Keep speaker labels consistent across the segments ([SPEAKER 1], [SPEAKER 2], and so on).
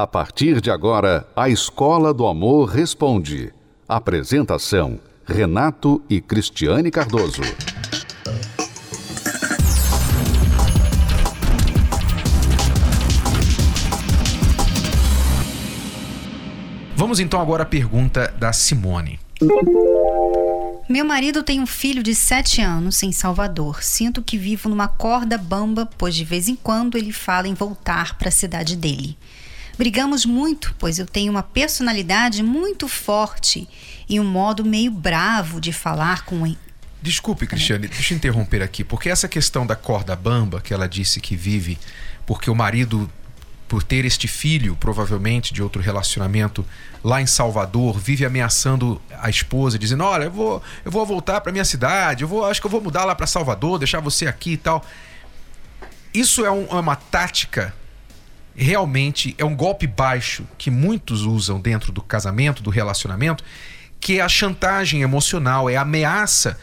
[SPEAKER 1] A partir de agora, a Escola do Amor Responde. Apresentação: Renato e Cristiane Cardoso.
[SPEAKER 2] Vamos então agora à pergunta da Simone.
[SPEAKER 3] Meu marido tem um filho de 7 anos em Salvador. Sinto que vivo numa corda bamba, pois de vez em quando ele fala em voltar para a cidade dele. Brigamos muito, pois eu tenho uma personalidade muito forte e um modo meio bravo de falar com.
[SPEAKER 2] Desculpe, Cristiane, deixa eu interromper aqui, porque essa questão da corda bamba, que ela disse que vive porque o marido, por ter este filho, provavelmente de outro relacionamento lá em Salvador, vive ameaçando a esposa, dizendo: Olha, eu vou, eu vou voltar para minha cidade, eu vou, acho que eu vou mudar lá para Salvador, deixar você aqui e tal. Isso é, um, é uma tática realmente é um golpe baixo que muitos usam dentro do casamento, do relacionamento, que é a chantagem emocional, é a ameaça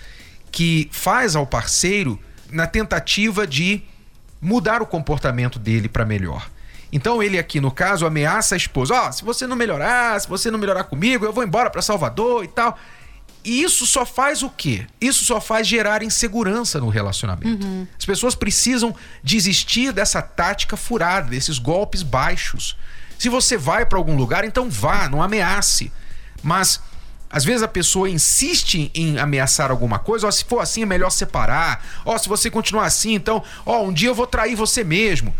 [SPEAKER 2] que faz ao parceiro na tentativa de mudar o comportamento dele para melhor. Então ele aqui no caso ameaça a esposa: "Ó, oh, se você não melhorar, se você não melhorar comigo, eu vou embora para Salvador e tal". E isso só faz o quê? Isso só faz gerar insegurança no relacionamento. Uhum. As pessoas precisam desistir dessa tática furada, desses golpes baixos. Se você vai para algum lugar, então vá, não ameace. Mas às vezes a pessoa insiste em ameaçar alguma coisa, ó, se for assim é melhor separar. Ó, se você continuar assim, então, ó, um dia eu vou trair você mesmo.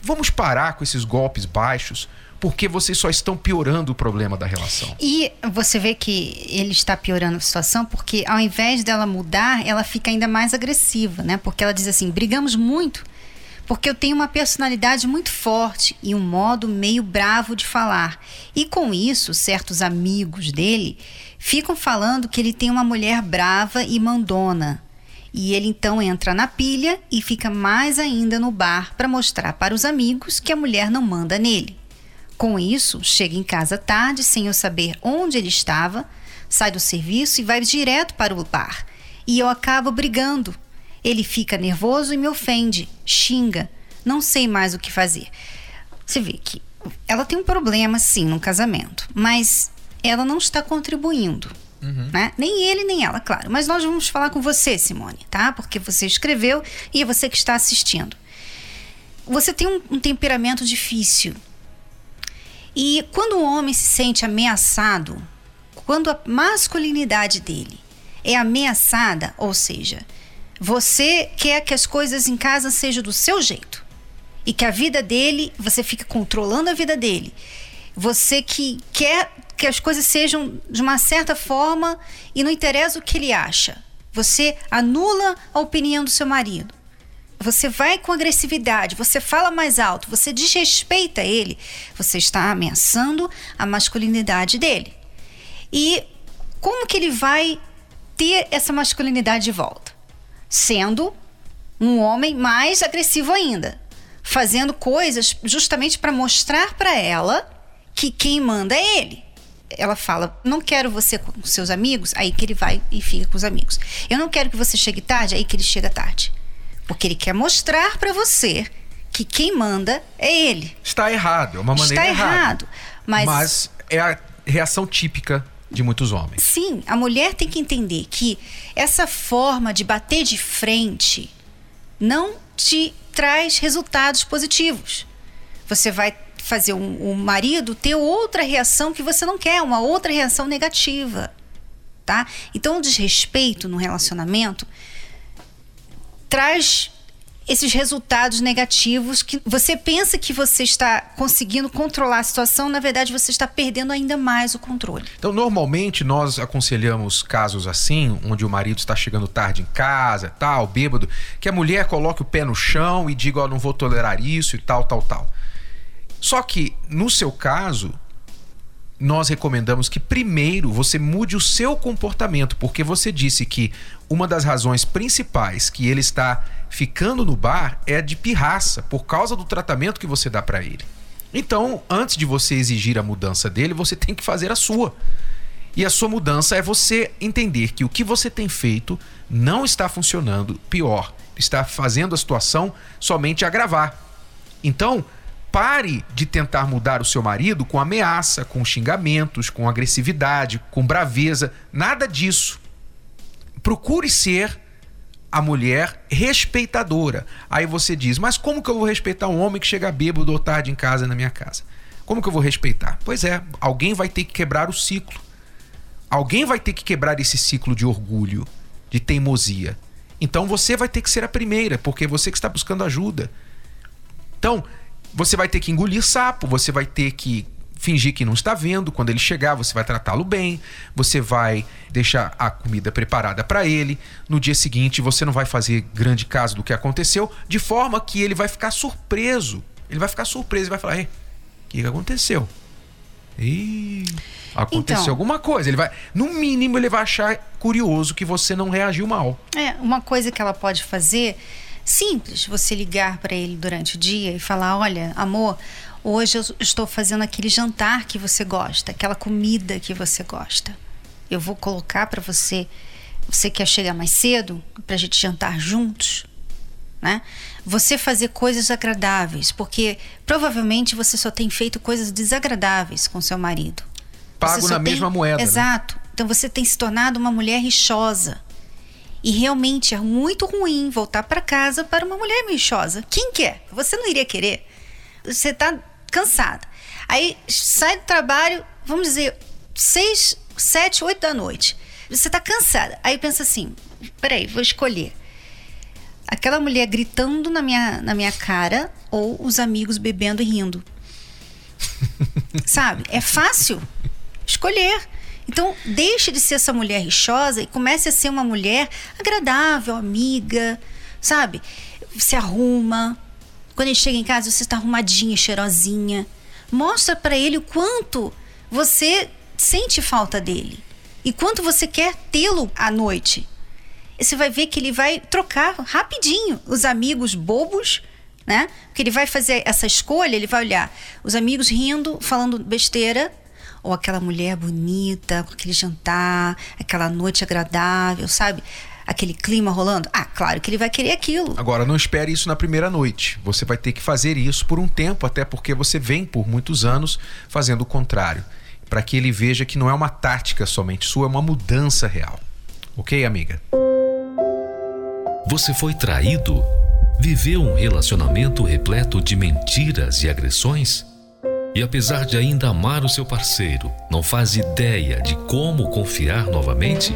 [SPEAKER 2] Vamos parar com esses golpes baixos porque vocês só estão piorando o problema da relação.
[SPEAKER 3] E você vê que ele está piorando a situação porque ao invés dela mudar, ela fica ainda mais agressiva, né? Porque ela diz assim: brigamos muito porque eu tenho uma personalidade muito forte e um modo meio bravo de falar. E com isso, certos amigos dele ficam falando que ele tem uma mulher brava e mandona. E ele então entra na pilha e fica mais ainda no bar para mostrar para os amigos que a mulher não manda nele. Com isso, chega em casa tarde, sem eu saber onde ele estava, sai do serviço e vai direto para o bar. E eu acabo brigando. Ele fica nervoso e me ofende, xinga. Não sei mais o que fazer. Você vê que ela tem um problema, sim, no casamento, mas ela não está contribuindo. Uhum. Né? Nem ele, nem ela, claro. Mas nós vamos falar com você, Simone, tá? Porque você escreveu e é você que está assistindo. Você tem um, um temperamento difícil. E quando o homem se sente ameaçado, quando a masculinidade dele é ameaçada, ou seja, você quer que as coisas em casa sejam do seu jeito e que a vida dele, você fica controlando a vida dele. Você que quer que as coisas sejam de uma certa forma e não interessa o que ele acha. Você anula a opinião do seu marido você vai com agressividade, você fala mais alto, você desrespeita ele, você está ameaçando a masculinidade dele. E como que ele vai ter essa masculinidade de volta? Sendo um homem mais agressivo ainda, fazendo coisas justamente para mostrar para ela que quem manda é ele. Ela fala: Não quero você com seus amigos, aí que ele vai e fica com os amigos. Eu não quero que você chegue tarde, aí que ele chega tarde. Porque ele quer mostrar para você que quem manda é ele.
[SPEAKER 2] Está errado, é uma maneira
[SPEAKER 3] Está errado.
[SPEAKER 2] Mas... mas é a reação típica de muitos homens.
[SPEAKER 3] Sim, a mulher tem que entender que essa forma de bater de frente não te traz resultados positivos. Você vai fazer o um, um marido ter outra reação que você não quer, uma outra reação negativa, tá? Então, o desrespeito no relacionamento traz esses resultados negativos que você pensa que você está conseguindo controlar a situação, na verdade você está perdendo ainda mais o controle.
[SPEAKER 2] Então, normalmente nós aconselhamos casos assim, onde o marido está chegando tarde em casa, tal, bêbado, que a mulher coloque o pé no chão e diga, ó, oh, não vou tolerar isso e tal, tal, tal. Só que no seu caso, nós recomendamos que primeiro você mude o seu comportamento, porque você disse que uma das razões principais que ele está ficando no bar é de pirraça, por causa do tratamento que você dá para ele. Então, antes de você exigir a mudança dele, você tem que fazer a sua. E a sua mudança é você entender que o que você tem feito não está funcionando, pior, está fazendo a situação somente agravar. Então, Pare de tentar mudar o seu marido com ameaça, com xingamentos, com agressividade, com braveza. Nada disso. Procure ser a mulher respeitadora. Aí você diz: Mas como que eu vou respeitar um homem que chega bêbado ou tarde em casa na minha casa? Como que eu vou respeitar? Pois é, alguém vai ter que quebrar o ciclo. Alguém vai ter que quebrar esse ciclo de orgulho, de teimosia. Então você vai ter que ser a primeira, porque é você que está buscando ajuda. Então, você vai ter que engolir sapo, você vai ter que fingir que não está vendo. Quando ele chegar, você vai tratá-lo bem, você vai deixar a comida preparada para ele. No dia seguinte, você não vai fazer grande caso do que aconteceu, de forma que ele vai ficar surpreso. Ele vai ficar surpreso e vai falar: o que, aconteceu? E aconteceu então, alguma coisa. Ele vai, no mínimo, ele vai achar curioso que você não reagiu mal.
[SPEAKER 3] É, uma coisa que ela pode fazer simples, você ligar para ele durante o dia e falar: "Olha, amor, hoje eu estou fazendo aquele jantar que você gosta, aquela comida que você gosta. Eu vou colocar para você. Você quer chegar mais cedo para a gente jantar juntos?" Né? Você fazer coisas agradáveis, porque provavelmente você só tem feito coisas desagradáveis com seu marido.
[SPEAKER 2] Pago na tem... mesma moeda.
[SPEAKER 3] Né? Exato. Né? Então você tem se tornado uma mulher rixosa. E realmente é muito ruim voltar para casa para uma mulher mexosa. Quem quer? Você não iria querer. Você está cansada. Aí sai do trabalho, vamos dizer, seis, sete, oito da noite. Você está cansada. Aí pensa assim: peraí, vou escolher. Aquela mulher gritando na minha, na minha cara ou os amigos bebendo e rindo. Sabe? É fácil escolher. Então, deixe de ser essa mulher rixosa e comece a ser uma mulher agradável, amiga, sabe? Se arruma. Quando ele chega em casa, você está arrumadinha, cheirosinha. Mostra para ele o quanto você sente falta dele e quanto você quer tê-lo à noite. E você vai ver que ele vai trocar rapidinho os amigos bobos, né? Porque ele vai fazer essa escolha, ele vai olhar os amigos rindo, falando besteira ou aquela mulher bonita, com aquele jantar, aquela noite agradável, sabe? Aquele clima rolando. Ah, claro que ele vai querer aquilo.
[SPEAKER 2] Agora, não espere isso na primeira noite. Você vai ter que fazer isso por um tempo, até porque você vem por muitos anos fazendo o contrário. Para que ele veja que não é uma tática somente sua, é uma mudança real. Ok, amiga?
[SPEAKER 4] Você foi traído? Viveu um relacionamento repleto de mentiras e agressões? E apesar de ainda amar o seu parceiro, não faz ideia de como confiar novamente?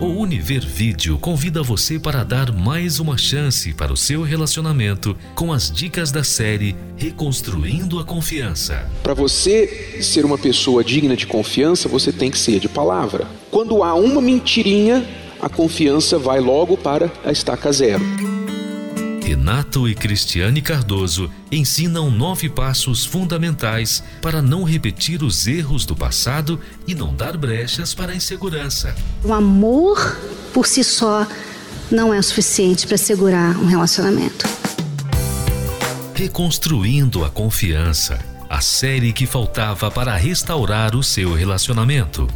[SPEAKER 4] O Univer Vídeo convida você para dar mais uma chance para o seu relacionamento com as dicas da série Reconstruindo a Confiança.
[SPEAKER 5] Para você ser uma pessoa digna de confiança, você tem que ser de palavra. Quando há uma mentirinha, a confiança vai logo para a estaca zero.
[SPEAKER 4] Renato e Cristiane Cardoso ensinam nove passos fundamentais para não repetir os erros do passado e não dar brechas para a insegurança.
[SPEAKER 6] O amor por si só não é o suficiente para segurar um relacionamento.
[SPEAKER 4] Reconstruindo a confiança a série que faltava para restaurar o seu relacionamento.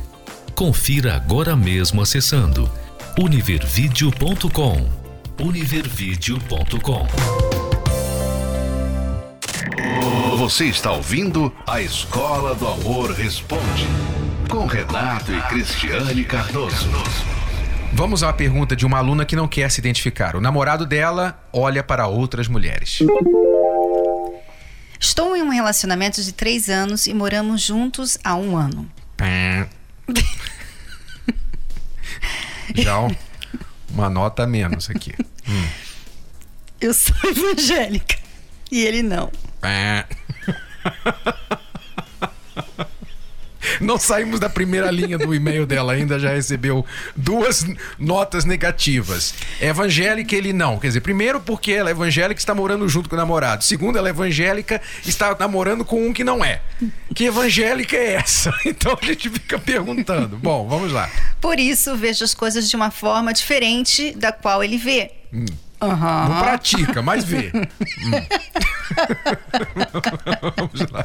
[SPEAKER 4] Confira agora mesmo acessando univervideo.com univervideo.com.
[SPEAKER 1] Você está ouvindo a Escola do Amor Responde com Renato e Cristiane Cardoso.
[SPEAKER 2] Vamos à pergunta de uma aluna que não quer se identificar. O namorado dela olha para outras mulheres.
[SPEAKER 3] Estou em um relacionamento de três anos e moramos juntos há um ano.
[SPEAKER 2] Já uma nota a menos aqui. Hum.
[SPEAKER 3] Eu sou evangélica. E ele não. É.
[SPEAKER 2] Não saímos da primeira linha do e-mail dela ainda, já recebeu duas notas negativas. É evangélica, ele não. Quer dizer, primeiro porque ela é evangélica e está morando junto com o namorado. Segundo, ela é evangélica e está namorando com um que não é. Que evangélica é essa? Então a gente fica perguntando. Bom, vamos lá.
[SPEAKER 3] Por isso, vejo as coisas de uma forma diferente da qual ele vê.
[SPEAKER 2] Hum. Uhum. Não pratica, mas vê. hum.
[SPEAKER 3] Vamos lá.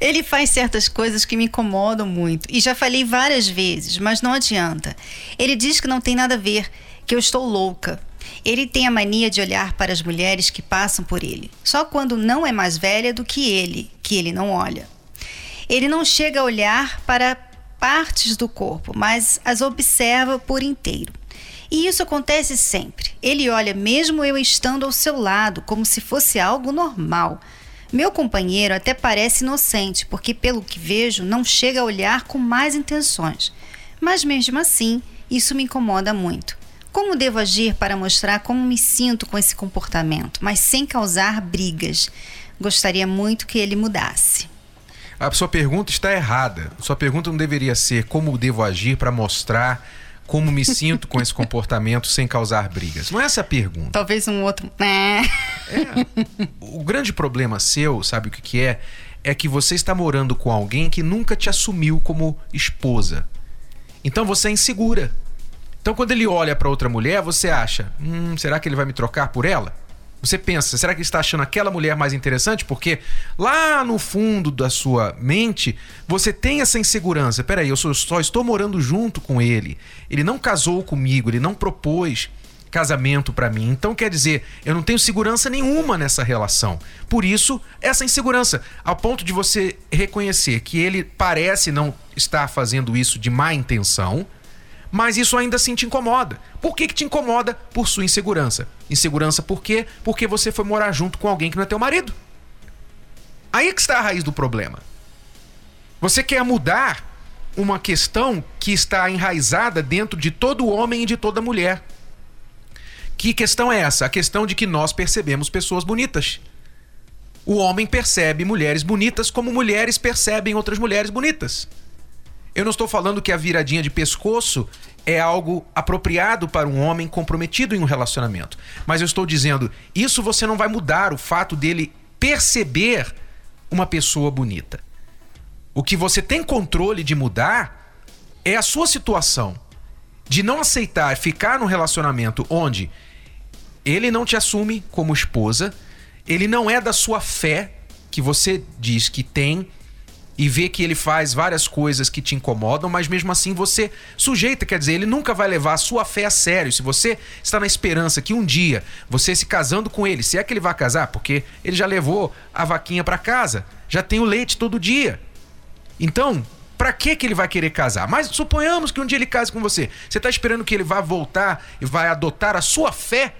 [SPEAKER 3] Ele faz certas coisas que me incomodam muito. E já falei várias vezes, mas não adianta. Ele diz que não tem nada a ver, que eu estou louca. Ele tem a mania de olhar para as mulheres que passam por ele, só quando não é mais velha do que ele, que ele não olha. Ele não chega a olhar para partes do corpo, mas as observa por inteiro. E isso acontece sempre. Ele olha mesmo eu estando ao seu lado, como se fosse algo normal. Meu companheiro até parece inocente, porque, pelo que vejo, não chega a olhar com mais intenções. Mas mesmo assim, isso me incomoda muito. Como devo agir para mostrar como me sinto com esse comportamento, mas sem causar brigas? Gostaria muito que ele mudasse.
[SPEAKER 2] A sua pergunta está errada. Sua pergunta não deveria ser como devo agir para mostrar como me sinto com esse comportamento sem causar brigas. Não é essa a pergunta.
[SPEAKER 3] Talvez um outro. É.
[SPEAKER 2] é. O grande problema seu, sabe o que, que é? É que você está morando com alguém que nunca te assumiu como esposa. Então você é insegura. Então quando ele olha para outra mulher, você acha: hum, será que ele vai me trocar por ela? Você pensa, será que ele está achando aquela mulher mais interessante? Porque lá no fundo da sua mente, você tem essa insegurança. Peraí, eu só estou morando junto com ele. Ele não casou comigo, ele não propôs casamento para mim. Então quer dizer, eu não tenho segurança nenhuma nessa relação. Por isso, essa insegurança, ao ponto de você reconhecer que ele parece não estar fazendo isso de má intenção, mas isso ainda assim te incomoda. Por que, que te incomoda? Por sua insegurança. Insegurança por quê? Porque você foi morar junto com alguém que não é teu marido. Aí é que está a raiz do problema. Você quer mudar uma questão que está enraizada dentro de todo homem e de toda mulher. Que questão é essa? A questão de que nós percebemos pessoas bonitas. O homem percebe mulheres bonitas como mulheres percebem outras mulheres bonitas. Eu não estou falando que a viradinha de pescoço é algo apropriado para um homem comprometido em um relacionamento. Mas eu estou dizendo, isso você não vai mudar o fato dele perceber uma pessoa bonita. O que você tem controle de mudar é a sua situação de não aceitar ficar num relacionamento onde ele não te assume como esposa, ele não é da sua fé que você diz que tem e vê que ele faz várias coisas que te incomodam, mas mesmo assim você sujeita, quer dizer, ele nunca vai levar a sua fé a sério. Se você está na esperança que um dia você se casando com ele, se é que ele vai casar, porque ele já levou a vaquinha para casa, já tem o leite todo dia. Então, para que que ele vai querer casar? Mas suponhamos que um dia ele case com você. Você está esperando que ele vá voltar e vai adotar a sua fé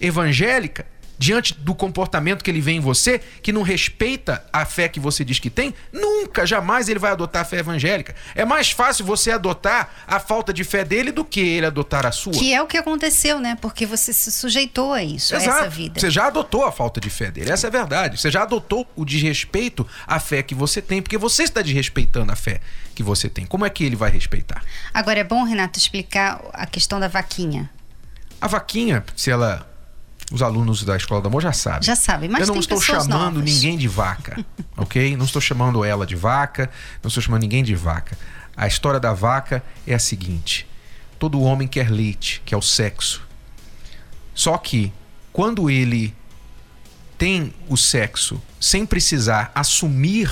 [SPEAKER 2] evangélica? Diante do comportamento que ele vê em você, que não respeita a fé que você diz que tem, nunca, jamais ele vai adotar a fé evangélica. É mais fácil você adotar a falta de fé dele do que ele adotar a sua.
[SPEAKER 3] Que é o que aconteceu, né? Porque você se sujeitou a isso,
[SPEAKER 2] Exato.
[SPEAKER 3] a essa vida.
[SPEAKER 2] Você já adotou a falta de fé dele, essa é a verdade. Você já adotou o desrespeito à fé que você tem, porque você está desrespeitando a fé que você tem. Como é que ele vai respeitar?
[SPEAKER 3] Agora é bom, Renato, explicar a questão da vaquinha.
[SPEAKER 2] A vaquinha, se ela os alunos da Escola do Amor já sabem.
[SPEAKER 3] Já sabem, mas
[SPEAKER 2] Eu não estou chamando
[SPEAKER 3] novas.
[SPEAKER 2] ninguém de vaca, ok? Não estou chamando ela de vaca, não estou chamando ninguém de vaca. A história da vaca é a seguinte: todo homem quer leite, que é o sexo. Só que quando ele tem o sexo sem precisar assumir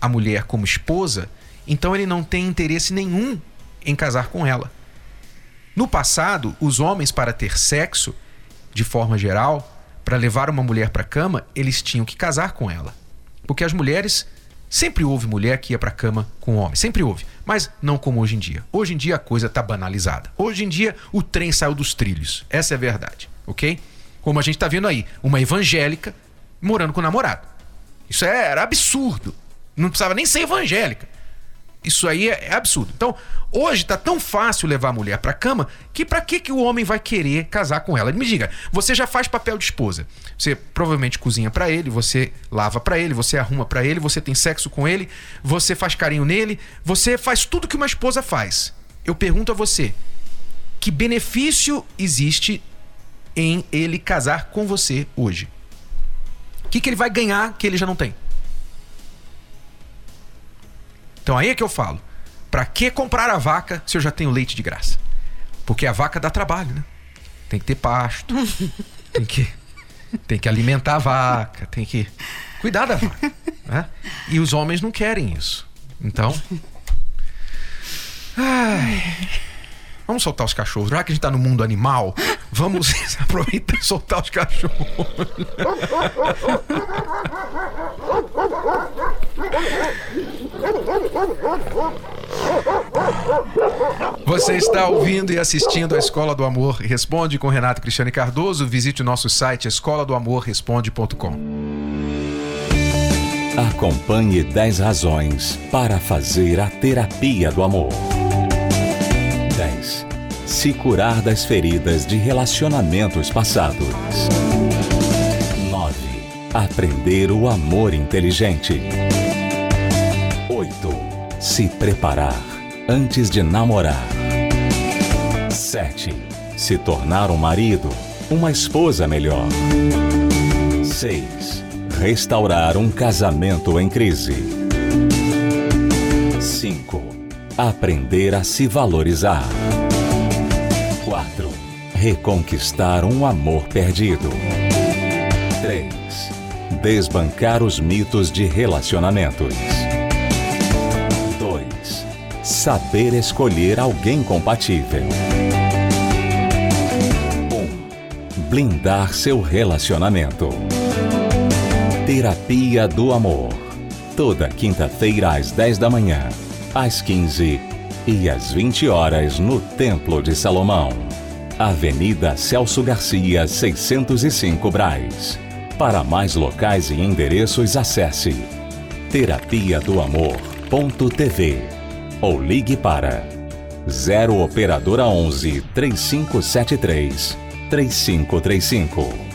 [SPEAKER 2] a mulher como esposa, então ele não tem interesse nenhum em casar com ela. No passado, os homens, para ter sexo, de forma geral, para levar uma mulher para a cama, eles tinham que casar com ela. Porque as mulheres. Sempre houve mulher que ia para a cama com homem, sempre houve, mas não como hoje em dia. Hoje em dia a coisa está banalizada. Hoje em dia o trem saiu dos trilhos. Essa é a verdade, ok? Como a gente está vendo aí, uma evangélica morando com o namorado. Isso é, era absurdo. Não precisava nem ser evangélica. Isso aí é, é absurdo. Então, hoje tá tão fácil levar a mulher pra cama que pra que, que o homem vai querer casar com ela? Me diga, você já faz papel de esposa. Você provavelmente cozinha pra ele, você lava pra ele, você arruma pra ele, você tem sexo com ele, você faz carinho nele, você faz tudo que uma esposa faz. Eu pergunto a você, que benefício existe em ele casar com você hoje? O que, que ele vai ganhar que ele já não tem? Então aí é que eu falo. Pra que comprar a vaca se eu já tenho leite de graça? Porque a vaca dá trabalho, né? Tem que ter pasto, tem que tem que alimentar a vaca, tem que cuidar da vaca, né? E os homens não querem isso. Então, ai, Vamos soltar os cachorros. Já que a gente tá no mundo animal, vamos aproveitar e soltar os cachorros. Você está ouvindo e assistindo a Escola do Amor Responde com Renato Cristiane Cardoso. Visite o nosso site escola do amor responde.com.
[SPEAKER 7] Acompanhe 10 razões para fazer a terapia do amor. 10. Se curar das feridas de relacionamentos passados. 9. Aprender o amor inteligente. 8. Se preparar antes de namorar. 7. Se tornar um marido, uma esposa melhor. 6. Restaurar um casamento em crise. 5. Aprender a se valorizar. 4. Reconquistar um amor perdido. 3. Desbancar os mitos de relacionamentos. 2. Saber escolher alguém compatível. 1. Blindar seu relacionamento. Terapia do Amor. Toda quinta-feira às 10 da manhã, às 15 e às 20 horas no Templo de Salomão. Avenida Celso Garcia, 605 Braz. Para mais locais e endereços, acesse terapia do amor.tv ou ligue para 0 operadora 11 3573 3535.